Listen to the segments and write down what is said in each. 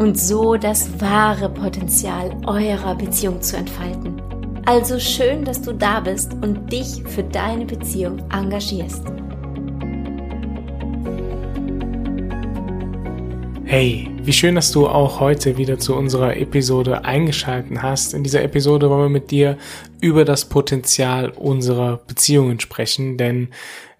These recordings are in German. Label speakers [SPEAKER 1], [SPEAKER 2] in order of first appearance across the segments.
[SPEAKER 1] und so das wahre Potenzial eurer Beziehung zu entfalten. Also schön, dass du da bist und dich für deine Beziehung engagierst.
[SPEAKER 2] Hey, wie schön, dass du auch heute wieder zu unserer Episode eingeschalten hast. In dieser Episode wollen wir mit dir über das Potenzial unserer Beziehungen sprechen, denn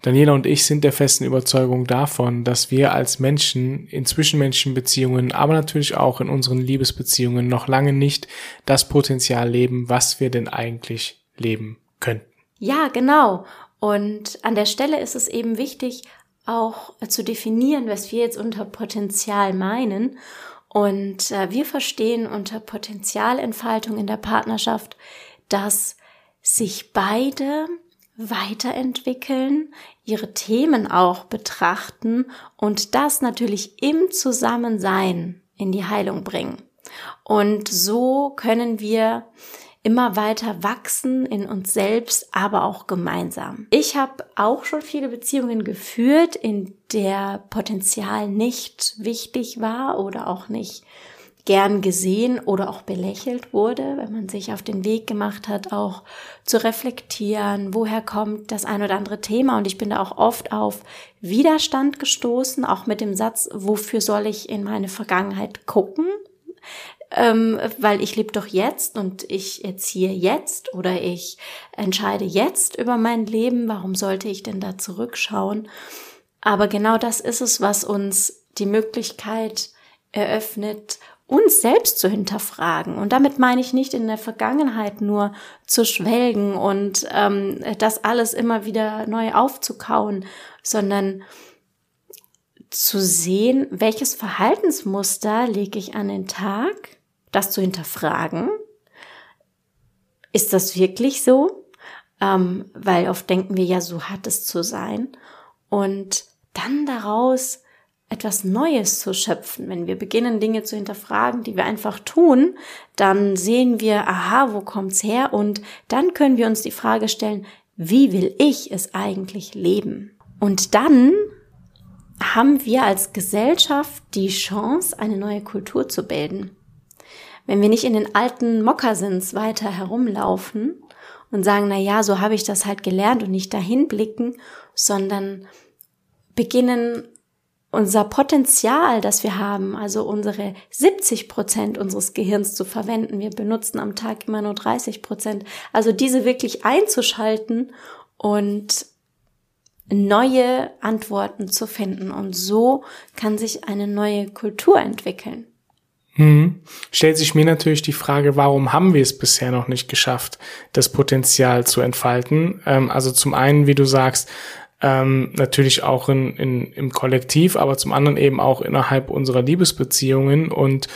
[SPEAKER 2] Daniela und ich sind der festen Überzeugung davon, dass wir als Menschen in zwischenmenschlichen Beziehungen, aber natürlich auch in unseren Liebesbeziehungen noch lange nicht das Potenzial leben, was wir denn eigentlich leben könnten.
[SPEAKER 1] Ja, genau. Und an der Stelle ist es eben wichtig, auch zu definieren, was wir jetzt unter Potenzial meinen. Und äh, wir verstehen unter Potenzialentfaltung in der Partnerschaft, dass sich beide weiterentwickeln, ihre Themen auch betrachten und das natürlich im Zusammensein in die Heilung bringen. Und so können wir immer weiter wachsen in uns selbst, aber auch gemeinsam. Ich habe auch schon viele Beziehungen geführt, in der Potenzial nicht wichtig war oder auch nicht gern gesehen oder auch belächelt wurde, wenn man sich auf den Weg gemacht hat, auch zu reflektieren, woher kommt das ein oder andere Thema. Und ich bin da auch oft auf Widerstand gestoßen, auch mit dem Satz, wofür soll ich in meine Vergangenheit gucken? Ähm, weil ich lebe doch jetzt und ich erziehe jetzt oder ich entscheide jetzt über mein Leben. Warum sollte ich denn da zurückschauen? Aber genau das ist es, was uns die Möglichkeit eröffnet, uns selbst zu hinterfragen. Und damit meine ich nicht in der Vergangenheit nur zu schwelgen und ähm, das alles immer wieder neu aufzukauen, sondern zu sehen, welches Verhaltensmuster lege ich an den Tag, das zu hinterfragen. Ist das wirklich so? Ähm, weil oft denken wir ja, so hat es zu sein. Und dann daraus etwas Neues zu schöpfen. Wenn wir beginnen, Dinge zu hinterfragen, die wir einfach tun, dann sehen wir, aha, wo kommt's her? Und dann können wir uns die Frage stellen, wie will ich es eigentlich leben? Und dann haben wir als Gesellschaft die Chance, eine neue Kultur zu bilden. Wenn wir nicht in den alten Mokassins weiter herumlaufen und sagen, na ja, so habe ich das halt gelernt und nicht dahin blicken, sondern beginnen unser Potenzial, das wir haben, also unsere 70 Prozent unseres Gehirns zu verwenden. Wir benutzen am Tag immer nur 30 Prozent. Also diese wirklich einzuschalten und neue Antworten zu finden. Und so kann sich eine neue Kultur entwickeln.
[SPEAKER 2] Hm. Stellt sich mir natürlich die Frage, warum haben wir es bisher noch nicht geschafft, das Potenzial zu entfalten? Ähm, also zum einen, wie du sagst, ähm, natürlich auch in, in, im Kollektiv, aber zum anderen eben auch innerhalb unserer Liebesbeziehungen und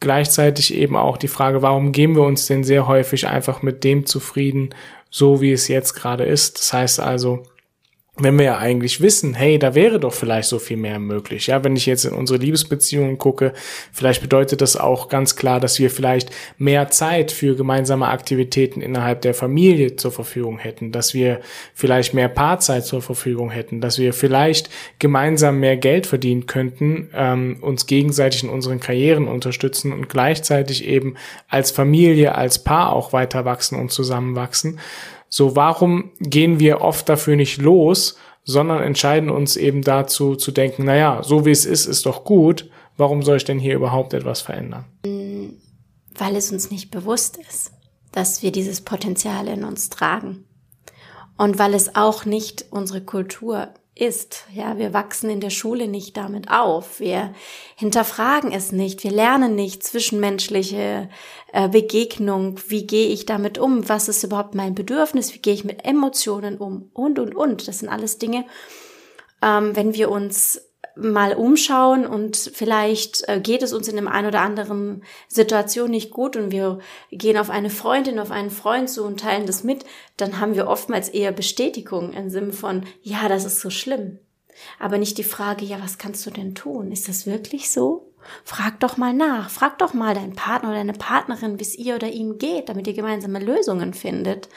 [SPEAKER 2] gleichzeitig eben auch die Frage, warum geben wir uns denn sehr häufig einfach mit dem zufrieden, so wie es jetzt gerade ist. Das heißt also, wenn wir ja eigentlich wissen, hey, da wäre doch vielleicht so viel mehr möglich. Ja, wenn ich jetzt in unsere Liebesbeziehungen gucke, vielleicht bedeutet das auch ganz klar, dass wir vielleicht mehr Zeit für gemeinsame Aktivitäten innerhalb der Familie zur Verfügung hätten, dass wir vielleicht mehr Paarzeit zur Verfügung hätten, dass wir vielleicht gemeinsam mehr Geld verdienen könnten, ähm, uns gegenseitig in unseren Karrieren unterstützen und gleichzeitig eben als Familie, als Paar auch weiter wachsen und zusammenwachsen. So, warum gehen wir oft dafür nicht los, sondern entscheiden uns eben dazu zu denken, naja, so wie es ist, ist doch gut. Warum soll ich denn hier überhaupt etwas verändern?
[SPEAKER 1] Weil es uns nicht bewusst ist, dass wir dieses Potenzial in uns tragen. Und weil es auch nicht unsere Kultur ist. Ja, wir wachsen in der Schule nicht damit auf. Wir hinterfragen es nicht. Wir lernen nicht zwischenmenschliche äh, Begegnung. Wie gehe ich damit um? Was ist überhaupt mein Bedürfnis? Wie gehe ich mit Emotionen um? Und, und, und. Das sind alles Dinge, ähm, wenn wir uns mal umschauen und vielleicht äh, geht es uns in dem einen oder anderen Situation nicht gut und wir gehen auf eine Freundin, auf einen Freund zu und teilen das mit, dann haben wir oftmals eher Bestätigung im Sinne von, ja, das ist so schlimm. Aber nicht die Frage, ja, was kannst du denn tun? Ist das wirklich so? Frag doch mal nach. Frag doch mal deinen Partner oder deine Partnerin, wie es ihr oder ihm geht, damit ihr gemeinsame Lösungen findet.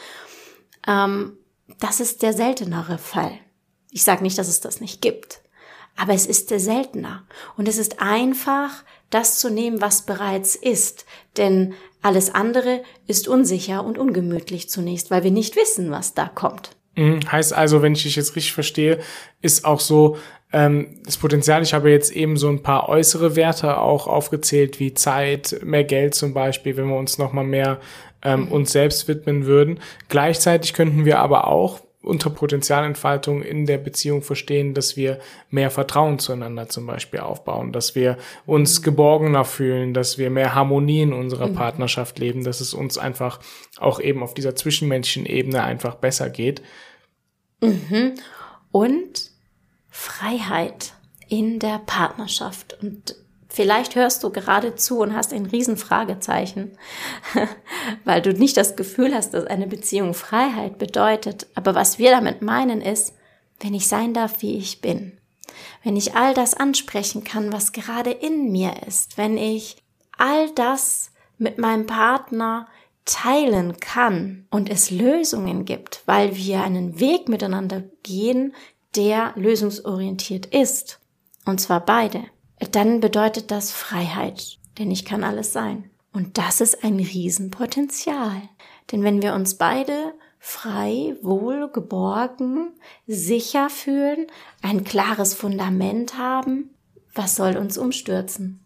[SPEAKER 1] Ähm, das ist der seltenere Fall. Ich sage nicht, dass es das nicht gibt, aber es ist seltener. Und es ist einfach, das zu nehmen, was bereits ist. Denn alles andere ist unsicher und ungemütlich zunächst, weil wir nicht wissen, was da kommt.
[SPEAKER 2] Mhm. Heißt also, wenn ich dich jetzt richtig verstehe, ist auch so, ähm, das Potenzial, ich habe jetzt eben so ein paar äußere Werte auch aufgezählt, wie Zeit, mehr Geld zum Beispiel, wenn wir uns nochmal mehr ähm, uns selbst widmen würden. Gleichzeitig könnten wir aber auch unter Potenzialentfaltung in der Beziehung verstehen, dass wir mehr Vertrauen zueinander zum Beispiel aufbauen, dass wir uns mhm. geborgener fühlen, dass wir mehr Harmonie in unserer mhm. Partnerschaft leben, dass es uns einfach auch eben auf dieser zwischenmenschlichen Ebene einfach besser geht.
[SPEAKER 1] Mhm. Und Freiheit in der Partnerschaft. Und Vielleicht hörst du gerade zu und hast ein Riesenfragezeichen, weil du nicht das Gefühl hast, dass eine Beziehung Freiheit bedeutet. Aber was wir damit meinen ist, wenn ich sein darf, wie ich bin, wenn ich all das ansprechen kann, was gerade in mir ist, wenn ich all das mit meinem Partner teilen kann und es Lösungen gibt, weil wir einen Weg miteinander gehen, der lösungsorientiert ist. Und zwar beide dann bedeutet das Freiheit, denn ich kann alles sein. Und das ist ein Riesenpotenzial. Denn wenn wir uns beide frei, wohl, geborgen, sicher fühlen, ein klares Fundament haben, was soll uns umstürzen?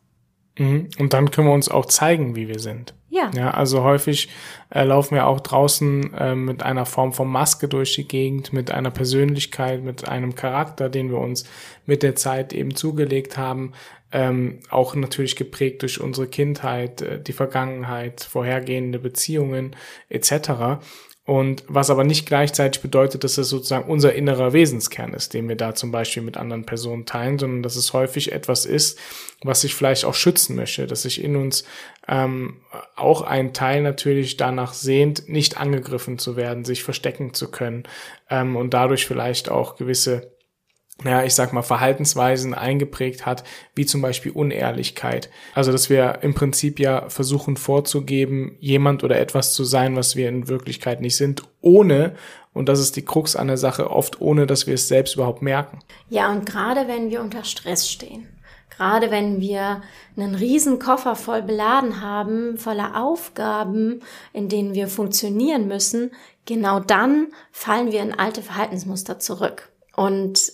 [SPEAKER 2] Mhm. Und dann können wir uns auch zeigen, wie wir sind.
[SPEAKER 1] Ja.
[SPEAKER 2] Ja, also häufig äh, laufen wir auch draußen äh, mit einer Form von Maske durch die Gegend, mit einer Persönlichkeit, mit einem Charakter, den wir uns mit der Zeit eben zugelegt haben, ähm, auch natürlich geprägt durch unsere Kindheit, äh, die Vergangenheit, vorhergehende Beziehungen etc. Und was aber nicht gleichzeitig bedeutet, dass es sozusagen unser innerer Wesenskern ist, den wir da zum Beispiel mit anderen Personen teilen, sondern dass es häufig etwas ist, was sich vielleicht auch schützen möchte, dass sich in uns ähm, auch ein Teil natürlich danach sehnt, nicht angegriffen zu werden, sich verstecken zu können ähm, und dadurch vielleicht auch gewisse ja, ich sag mal, Verhaltensweisen eingeprägt hat, wie zum Beispiel Unehrlichkeit. Also, dass wir im Prinzip ja versuchen vorzugeben, jemand oder etwas zu sein, was wir in Wirklichkeit nicht sind, ohne, und das ist die Krux an der Sache, oft ohne, dass wir es selbst überhaupt merken.
[SPEAKER 1] Ja, und gerade wenn wir unter Stress stehen, gerade wenn wir einen riesen Koffer voll beladen haben, voller Aufgaben, in denen wir funktionieren müssen, genau dann fallen wir in alte Verhaltensmuster zurück. Und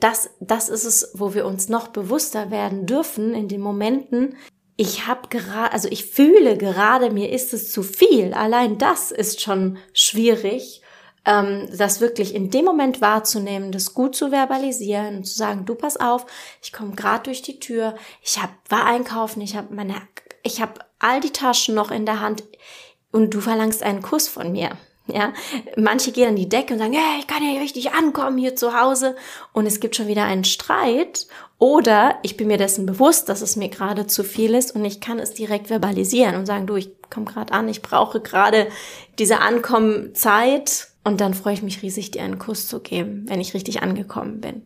[SPEAKER 1] das, das ist es, wo wir uns noch bewusster werden dürfen in den Momenten. Ich habe gerade, also ich fühle gerade, mir ist es zu viel. Allein das ist schon schwierig, ähm, das wirklich in dem Moment wahrzunehmen, das gut zu verbalisieren und zu sagen, du pass auf, ich komme gerade durch die Tür, ich hab, war einkaufen, ich habe meine, ich habe all die Taschen noch in der Hand und du verlangst einen Kuss von mir. Ja, manche gehen an die Decke und sagen, hey, ich kann ja richtig ankommen hier zu Hause und es gibt schon wieder einen Streit oder ich bin mir dessen bewusst, dass es mir gerade zu viel ist und ich kann es direkt verbalisieren und sagen, du, ich komme gerade an, ich brauche gerade diese Ankommenzeit und dann freue ich mich riesig, dir einen Kuss zu geben, wenn ich richtig angekommen bin.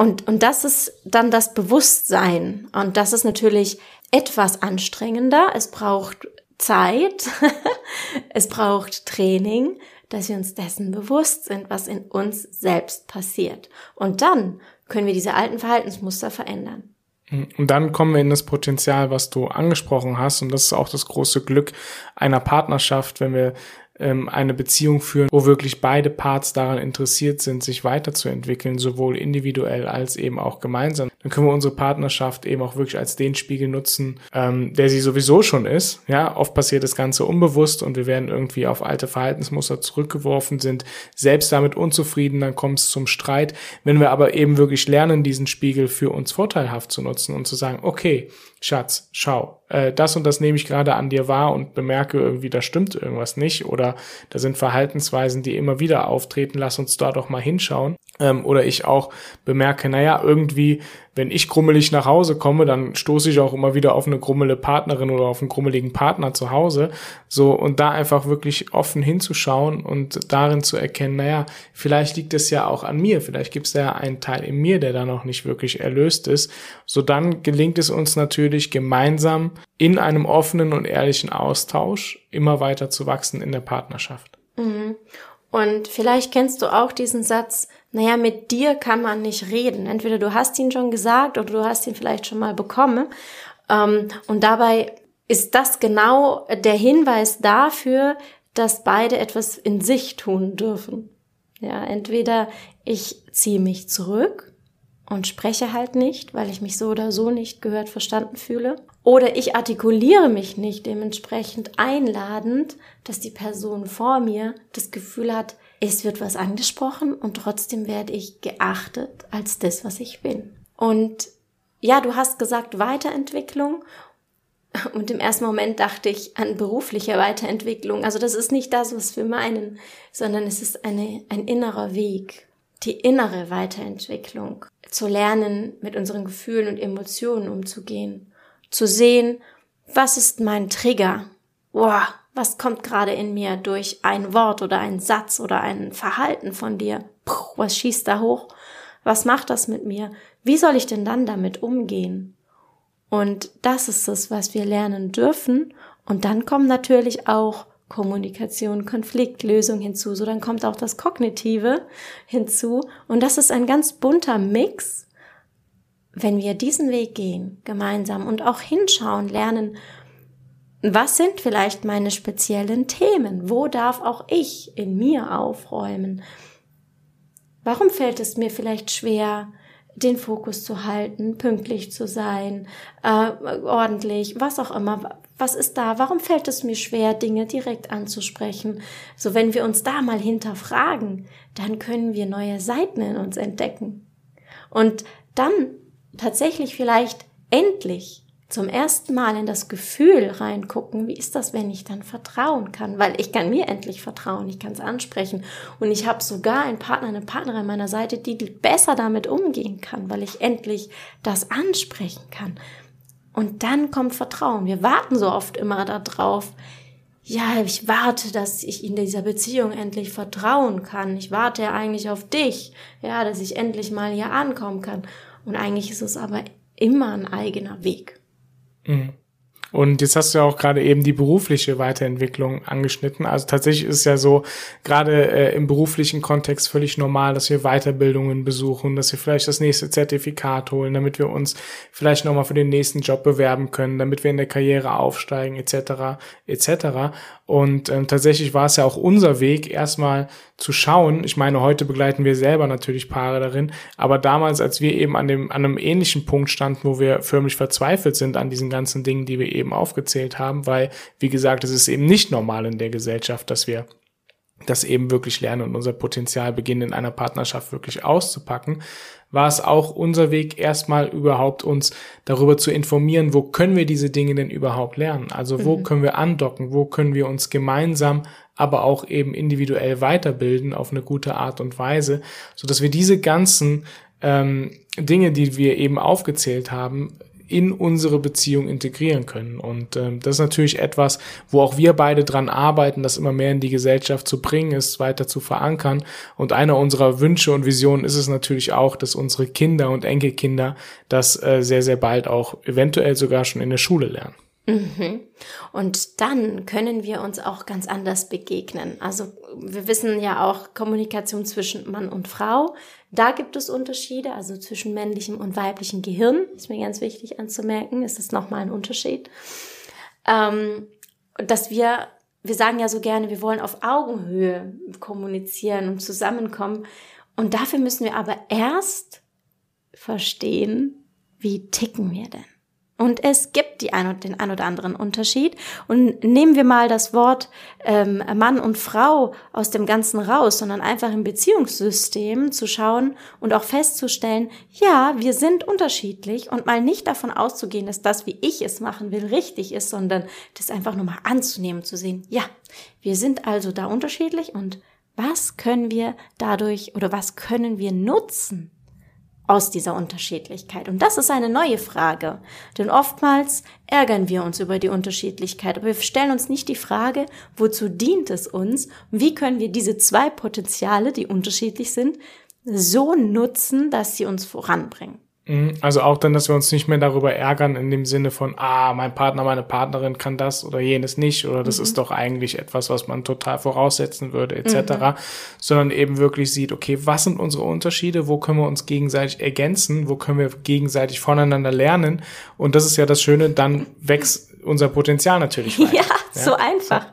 [SPEAKER 1] Und, und das ist dann das Bewusstsein. Und das ist natürlich etwas anstrengender. Es braucht Zeit, es braucht Training, dass wir uns dessen bewusst sind, was in uns selbst passiert. Und dann können wir diese alten Verhaltensmuster verändern.
[SPEAKER 2] Und dann kommen wir in das Potenzial, was du angesprochen hast. Und das ist auch das große Glück einer Partnerschaft, wenn wir ähm, eine Beziehung führen, wo wirklich beide Parts daran interessiert sind, sich weiterzuentwickeln, sowohl individuell als eben auch gemeinsam, dann können wir unsere Partnerschaft eben auch wirklich als den Spiegel nutzen, ähm, der sie sowieso schon ist. Ja, oft passiert das Ganze unbewusst und wir werden irgendwie auf alte Verhaltensmuster zurückgeworfen, sind selbst damit unzufrieden, dann kommt es zum Streit. Wenn wir aber eben wirklich lernen, diesen Spiegel für uns vorteilhaft zu nutzen und zu sagen, okay, Schatz, schau, äh, das und das nehme ich gerade an dir wahr und bemerke irgendwie, da stimmt irgendwas nicht oder da sind Verhaltensweisen, die immer wieder auftreten, lass uns da doch mal hinschauen. Ähm, oder ich auch bemerke, naja, irgendwie wenn ich grummelig nach Hause komme, dann stoße ich auch immer wieder auf eine grummele Partnerin oder auf einen grummeligen Partner zu Hause. So, und da einfach wirklich offen hinzuschauen und darin zu erkennen, naja, vielleicht liegt es ja auch an mir, vielleicht gibt es ja einen Teil in mir, der da noch nicht wirklich erlöst ist. So dann gelingt es uns natürlich gemeinsam in einem offenen und ehrlichen Austausch immer weiter zu wachsen in der Partnerschaft.
[SPEAKER 1] Mhm. Und vielleicht kennst du auch diesen Satz, naja, mit dir kann man nicht reden. Entweder du hast ihn schon gesagt oder du hast ihn vielleicht schon mal bekommen. Ähm, und dabei ist das genau der Hinweis dafür, dass beide etwas in sich tun dürfen. Ja, entweder ich ziehe mich zurück und spreche halt nicht, weil ich mich so oder so nicht gehört verstanden fühle. Oder ich artikuliere mich nicht dementsprechend einladend, dass die Person vor mir das Gefühl hat, es wird was angesprochen und trotzdem werde ich geachtet als das, was ich bin. Und ja, du hast gesagt Weiterentwicklung und im ersten Moment dachte ich an berufliche Weiterentwicklung. Also das ist nicht das, was wir meinen, sondern es ist eine, ein innerer Weg, die innere Weiterentwicklung, zu lernen, mit unseren Gefühlen und Emotionen umzugehen, zu sehen, was ist mein Trigger? Boah, was kommt gerade in mir durch ein Wort oder ein Satz oder ein Verhalten von dir? Puh, was schießt da hoch? Was macht das mit mir? Wie soll ich denn dann damit umgehen? Und das ist es, was wir lernen dürfen. Und dann kommen natürlich auch Kommunikation, Konfliktlösung hinzu. So dann kommt auch das Kognitive hinzu. Und das ist ein ganz bunter Mix. Wenn wir diesen Weg gehen, gemeinsam und auch hinschauen, lernen, was sind vielleicht meine speziellen Themen? Wo darf auch ich in mir aufräumen? Warum fällt es mir vielleicht schwer, den Fokus zu halten, pünktlich zu sein, äh, ordentlich, was auch immer. Was ist da? Warum fällt es mir schwer, Dinge direkt anzusprechen? So, wenn wir uns da mal hinterfragen, dann können wir neue Seiten in uns entdecken. Und dann tatsächlich vielleicht endlich zum ersten Mal in das Gefühl reingucken, wie ist das, wenn ich dann vertrauen kann? Weil ich kann mir endlich vertrauen, ich kann es ansprechen. Und ich habe sogar einen Partner, eine Partnerin meiner Seite, die besser damit umgehen kann, weil ich endlich das ansprechen kann. Und dann kommt Vertrauen. Wir warten so oft immer darauf, ja, ich warte, dass ich in dieser Beziehung endlich vertrauen kann. Ich warte ja eigentlich auf dich, ja, dass ich endlich mal hier ankommen kann. Und eigentlich ist es aber immer ein eigener Weg.
[SPEAKER 2] Mhm. Und jetzt hast du ja auch gerade eben die berufliche Weiterentwicklung angeschnitten. Also tatsächlich ist es ja so, gerade äh, im beruflichen Kontext völlig normal, dass wir Weiterbildungen besuchen, dass wir vielleicht das nächste Zertifikat holen, damit wir uns vielleicht nochmal für den nächsten Job bewerben können, damit wir in der Karriere aufsteigen, etc. etc. Und ähm, tatsächlich war es ja auch unser Weg, erstmal zu schauen. Ich meine, heute begleiten wir selber natürlich Paare darin, aber damals, als wir eben an dem an einem ähnlichen Punkt standen, wo wir förmlich verzweifelt sind an diesen ganzen Dingen, die wir eben aufgezählt haben, weil wie gesagt, es ist eben nicht normal in der Gesellschaft, dass wir das eben wirklich lernen und unser Potenzial beginnen in einer Partnerschaft wirklich auszupacken, war es auch unser Weg, erstmal überhaupt uns darüber zu informieren, wo können wir diese Dinge denn überhaupt lernen? Also wo mhm. können wir andocken? Wo können wir uns gemeinsam, aber auch eben individuell weiterbilden auf eine gute Art und Weise, so dass wir diese ganzen ähm, Dinge, die wir eben aufgezählt haben, in unsere Beziehung integrieren können. Und ähm, das ist natürlich etwas, wo auch wir beide dran arbeiten, das immer mehr in die Gesellschaft zu bringen, ist weiter zu verankern. Und einer unserer Wünsche und Visionen ist es natürlich auch, dass unsere Kinder und Enkelkinder das äh, sehr, sehr bald auch eventuell sogar schon in der Schule lernen.
[SPEAKER 1] Mhm. Und dann können wir uns auch ganz anders begegnen. Also wir wissen ja auch Kommunikation zwischen Mann und Frau. Da gibt es Unterschiede, also zwischen männlichem und weiblichem Gehirn. Ist mir ganz wichtig anzumerken. Ist das nochmal ein Unterschied. Ähm, dass wir, wir sagen ja so gerne, wir wollen auf Augenhöhe kommunizieren und zusammenkommen. Und dafür müssen wir aber erst verstehen, wie ticken wir denn? Und es gibt die ein, den ein oder anderen Unterschied. Und nehmen wir mal das Wort ähm, Mann und Frau aus dem Ganzen raus, sondern einfach im Beziehungssystem zu schauen und auch festzustellen, ja, wir sind unterschiedlich und mal nicht davon auszugehen, dass das, wie ich es machen will, richtig ist, sondern das einfach nur mal anzunehmen, zu sehen, ja, wir sind also da unterschiedlich und was können wir dadurch oder was können wir nutzen, aus dieser Unterschiedlichkeit? Und das ist eine neue Frage. Denn oftmals ärgern wir uns über die Unterschiedlichkeit, aber wir stellen uns nicht die Frage, wozu dient es uns? Wie können wir diese zwei Potenziale, die unterschiedlich sind, so nutzen, dass sie uns voranbringen?
[SPEAKER 2] Mhm. Also auch dann, dass wir uns nicht mehr darüber ärgern in dem Sinne von, ah, mein Partner, meine Partnerin kann das oder jenes nicht oder das mhm. ist doch eigentlich etwas, was man total voraussetzen würde etc., mhm. sondern eben wirklich sieht, okay, was sind unsere Unterschiede, wo können wir uns gegenseitig ergänzen, wo können wir gegenseitig voneinander lernen und das ist ja das Schöne, dann wächst unser Potenzial natürlich
[SPEAKER 1] weiter. Ja, ja? so einfach.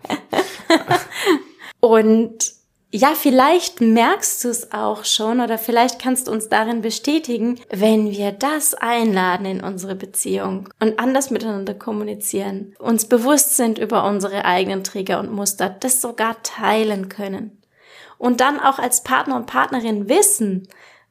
[SPEAKER 1] und ja, vielleicht merkst du es auch schon oder vielleicht kannst du uns darin bestätigen, wenn wir das einladen in unsere Beziehung und anders miteinander kommunizieren, uns bewusst sind über unsere eigenen Trigger und Muster, das sogar teilen können. Und dann auch als Partner und Partnerin wissen,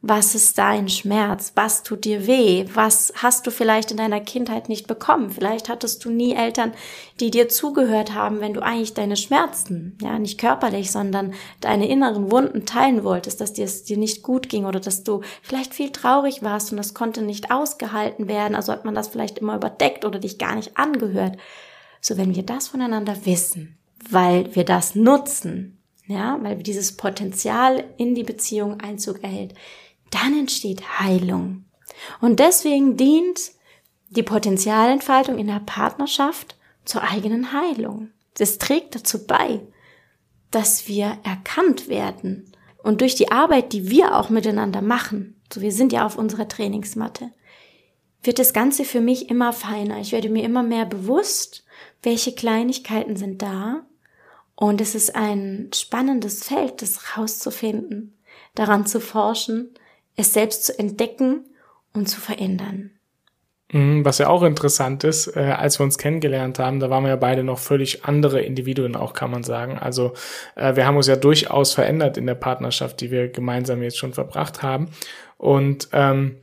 [SPEAKER 1] was ist dein Schmerz? Was tut dir weh? Was hast du vielleicht in deiner Kindheit nicht bekommen? Vielleicht hattest du nie Eltern, die dir zugehört haben, wenn du eigentlich deine Schmerzen, ja, nicht körperlich, sondern deine inneren Wunden teilen wolltest, dass dir es dir nicht gut ging oder dass du vielleicht viel traurig warst und das konnte nicht ausgehalten werden. Also hat man das vielleicht immer überdeckt oder dich gar nicht angehört. So, wenn wir das voneinander wissen, weil wir das nutzen, ja, weil dieses Potenzial in die Beziehung Einzug erhält, dann entsteht Heilung. Und deswegen dient die Potenzialentfaltung in der Partnerschaft zur eigenen Heilung. Das trägt dazu bei, dass wir erkannt werden. Und durch die Arbeit, die wir auch miteinander machen, so wir sind ja auf unserer Trainingsmatte, wird das Ganze für mich immer feiner. Ich werde mir immer mehr bewusst, welche Kleinigkeiten sind da. Und es ist ein spannendes Feld, das rauszufinden, daran zu forschen, es selbst zu entdecken und zu verändern.
[SPEAKER 2] Mhm, was ja auch interessant ist, äh, als wir uns kennengelernt haben, da waren wir ja beide noch völlig andere Individuen auch, kann man sagen. Also äh, wir haben uns ja durchaus verändert in der Partnerschaft, die wir gemeinsam jetzt schon verbracht haben. Und ähm,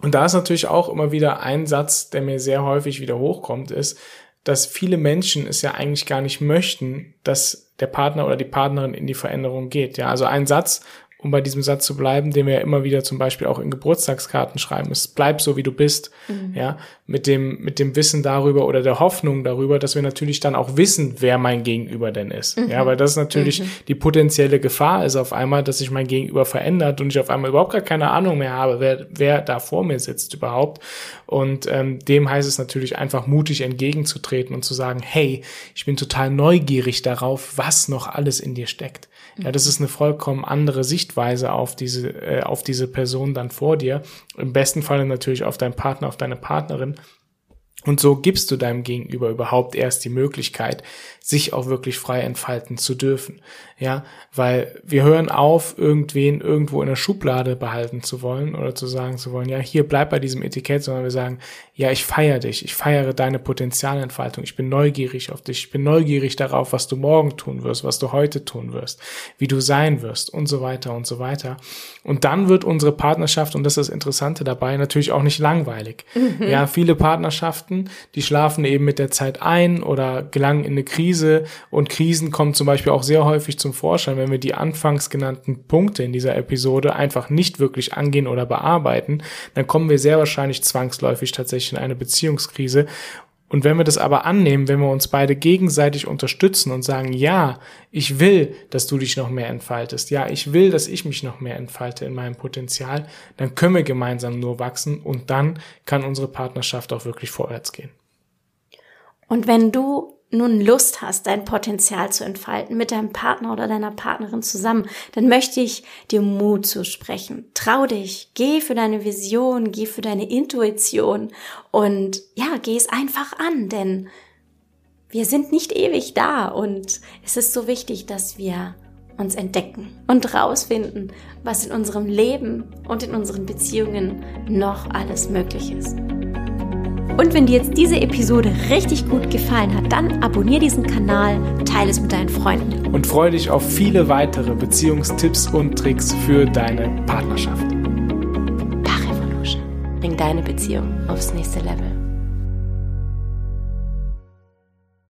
[SPEAKER 2] und da ist natürlich auch immer wieder ein Satz, der mir sehr häufig wieder hochkommt, ist, dass viele Menschen es ja eigentlich gar nicht möchten, dass der Partner oder die Partnerin in die Veränderung geht. Ja, also ein Satz, um bei diesem Satz zu bleiben, den wir ja immer wieder zum Beispiel auch in Geburtstagskarten schreiben, ist bleib so wie du bist, mhm. ja, mit dem, mit dem Wissen darüber oder der Hoffnung darüber, dass wir natürlich dann auch wissen, wer mein Gegenüber denn ist, mhm. ja, weil das natürlich mhm. die potenzielle Gefahr ist auf einmal, dass sich mein Gegenüber verändert und ich auf einmal überhaupt gar keine Ahnung mehr habe, wer, wer da vor mir sitzt überhaupt und ähm, dem heißt es natürlich einfach mutig entgegenzutreten und zu sagen, hey, ich bin total neugierig darauf, was noch alles in dir steckt. Ja, das ist eine vollkommen andere Sichtweise auf diese, äh, auf diese Person dann vor dir. Im besten Falle natürlich auf deinen Partner, auf deine Partnerin. Und so gibst du deinem Gegenüber überhaupt erst die Möglichkeit, sich auch wirklich frei entfalten zu dürfen. Ja, weil wir hören auf, irgendwen irgendwo in der Schublade behalten zu wollen oder zu sagen zu wollen, ja, hier bleib bei diesem Etikett, sondern wir sagen, ja, ich feiere dich, ich feiere deine Potenzialentfaltung, ich bin neugierig auf dich, ich bin neugierig darauf, was du morgen tun wirst, was du heute tun wirst, wie du sein wirst und so weiter und so weiter. Und dann wird unsere Partnerschaft, und das ist das Interessante dabei, natürlich auch nicht langweilig. Mhm. Ja, viele Partnerschaften, die schlafen eben mit der Zeit ein oder gelangen in eine Krise und Krisen kommen zum Beispiel auch sehr häufig zum Vorschein, wenn wir die anfangs genannten Punkte in dieser Episode einfach nicht wirklich angehen oder bearbeiten, dann kommen wir sehr wahrscheinlich zwangsläufig tatsächlich in eine Beziehungskrise. Und wenn wir das aber annehmen, wenn wir uns beide gegenseitig unterstützen und sagen, ja, ich will, dass du dich noch mehr entfaltest, ja, ich will, dass ich mich noch mehr entfalte in meinem Potenzial, dann können wir gemeinsam nur wachsen und dann kann unsere Partnerschaft auch wirklich vorwärts gehen.
[SPEAKER 1] Und wenn du nun Lust hast, dein Potenzial zu entfalten mit deinem Partner oder deiner Partnerin zusammen, dann möchte ich dir Mut zusprechen. Trau dich, geh für deine Vision, geh für deine Intuition und ja, geh es einfach an, denn wir sind nicht ewig da und es ist so wichtig, dass wir uns entdecken und rausfinden, was in unserem Leben und in unseren Beziehungen noch alles möglich ist. Und wenn dir jetzt diese Episode richtig gut gefallen hat, dann abonniere diesen Kanal, teile es mit deinen Freunden.
[SPEAKER 2] Und freue dich auf viele weitere Beziehungstipps und Tricks für deine Partnerschaft.
[SPEAKER 1] Parevolution. Bring deine Beziehung aufs nächste Level.